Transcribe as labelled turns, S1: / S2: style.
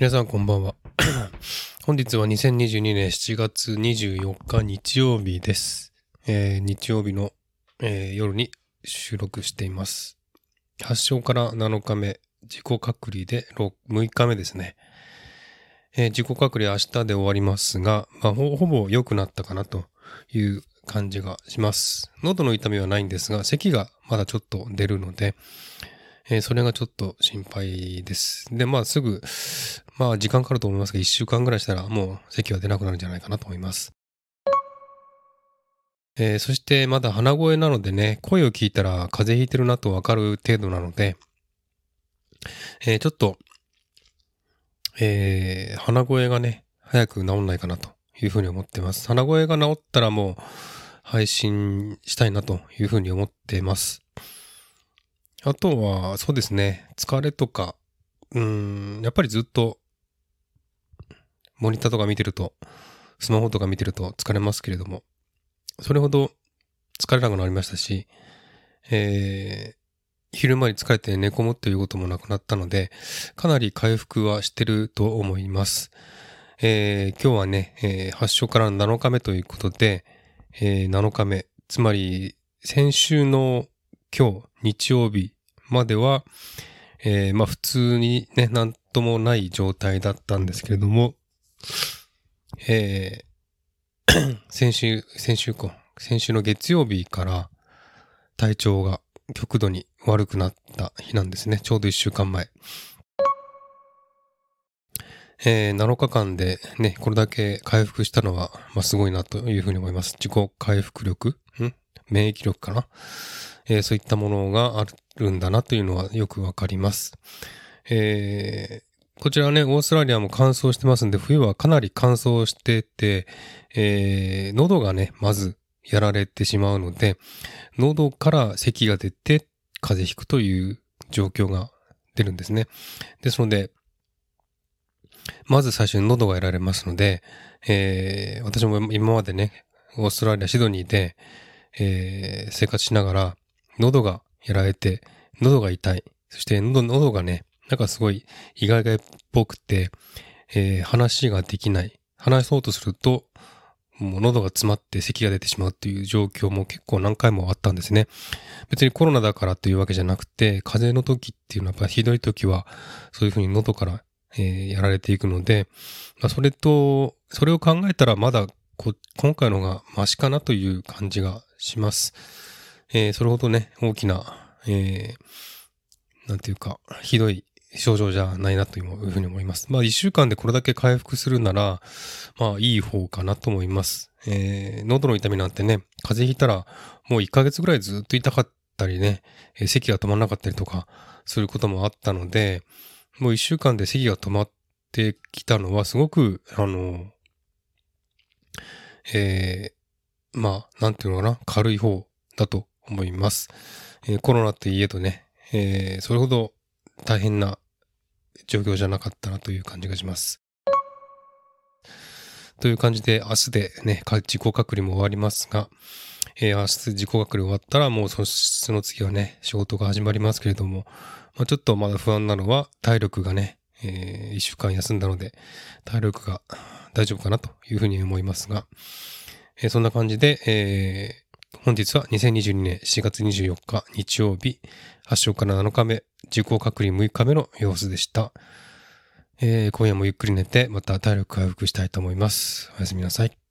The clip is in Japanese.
S1: 皆さんこんばんは。本日は2022年7月24日日曜日です。えー日曜日の、えー夜に収録しています。発症から7日目、自己隔離で6 6日目ですね。えー自己隔離明日で終わりますが、まあ、ほぼ良くなったかなという感じがします。喉の痛みはないんですが、咳がまだちょっと出るので、えーそれがちょっと心配です。で、まあすぐ、まあ時間かかると思いますが、1週間ぐらいしたらもう咳は出なくなるんじゃないかなと思います。えーそしてまだ鼻声なのでね、声を聞いたら風邪ひいてるなとわかる程度なので、えーちょっと、えー鼻声がね、早く治んないかなというふうに思ってます。鼻声が治ったらもう配信したいなというふうに思ってます。あとは、そうですね、疲れとか、うん、やっぱりずっと、モニターとか見てると、スマホとか見てると疲れますけれども、それほど疲れなくなりましたし、えー、昼間に疲れて寝込むということもなくなったので、かなり回復はしてると思います。えー、今日はね、えー発症から7日目ということで、えー7日目、つまり先週の今日、日曜日までは、えーまあ普通にね、なんともない状態だったんですけれども、えー 先週、先週か、先週の月曜日から体調が極度に悪くなった日なんですね。ちょうど1週間前。えー7日間でね、これだけ回復したのは、まあ、すごいなというふうに思います。自己回復力？ん？免疫力かな？えーそういったものがあるんだなというのはよくわかります。えーこちらね、オーストラリアも乾燥してますんで、冬はかなり乾燥してて、えー喉がね、まずやられてしまうので、喉から咳が出て風邪ひくという状況が出るんですね。ですので、まず最初に喉がやられますので、えー私も今までね、オーストラリア、シドニーで、えー生活しながら、喉がやられて、喉が痛い。そして喉、喉がね、なんかすごい意外がっぽくて、えー話ができない。話そうとすると、もう喉が詰まって咳が出てしまうっていう状況も結構何回もあったんですね。別にコロナだからというわけじゃなくて、風邪の時っていうのはやっぱひどい時は、そういうふうに喉から、えーやられていくので、まあ、それと、それを考えたらまだこ今回のがマシかなという感じがします。えーそれほどね、大きな、えーなんていうか、ひどい症状じゃないなというふうに思います。まあ、一週間でこれだけ回復するなら、まあ、いい方かなと思います。えー喉の痛みなんてね、風邪ひいたら、もう1ヶ月ぐらいずっと痛かったりね、えー咳が止まらなかったりとか、することもあったので、もう一週間で咳が止まってきたのは、すごく、あの、えまあ、なんていうのかな、軽い方だと思います。えーコロナといえどね、えーそれほど大変な状況じゃなかったなという感じがします。という感じで、明日でね、自己隔離も終わりますが、えー明日自己隔離終わったらもうそその次はね、仕事が始まりますけれども、まあ、ちょっとまだ不安なのは体力がね、えー一週間休んだので、体力が大丈夫かなというふうに思いますが、えーそんな感じで、えー本日は2022年4月24日日曜日、発症から7日目、受講隔離6日目の様子でした。えー今夜もゆっくり寝て、また体力回復したいと思います。おやすみなさい。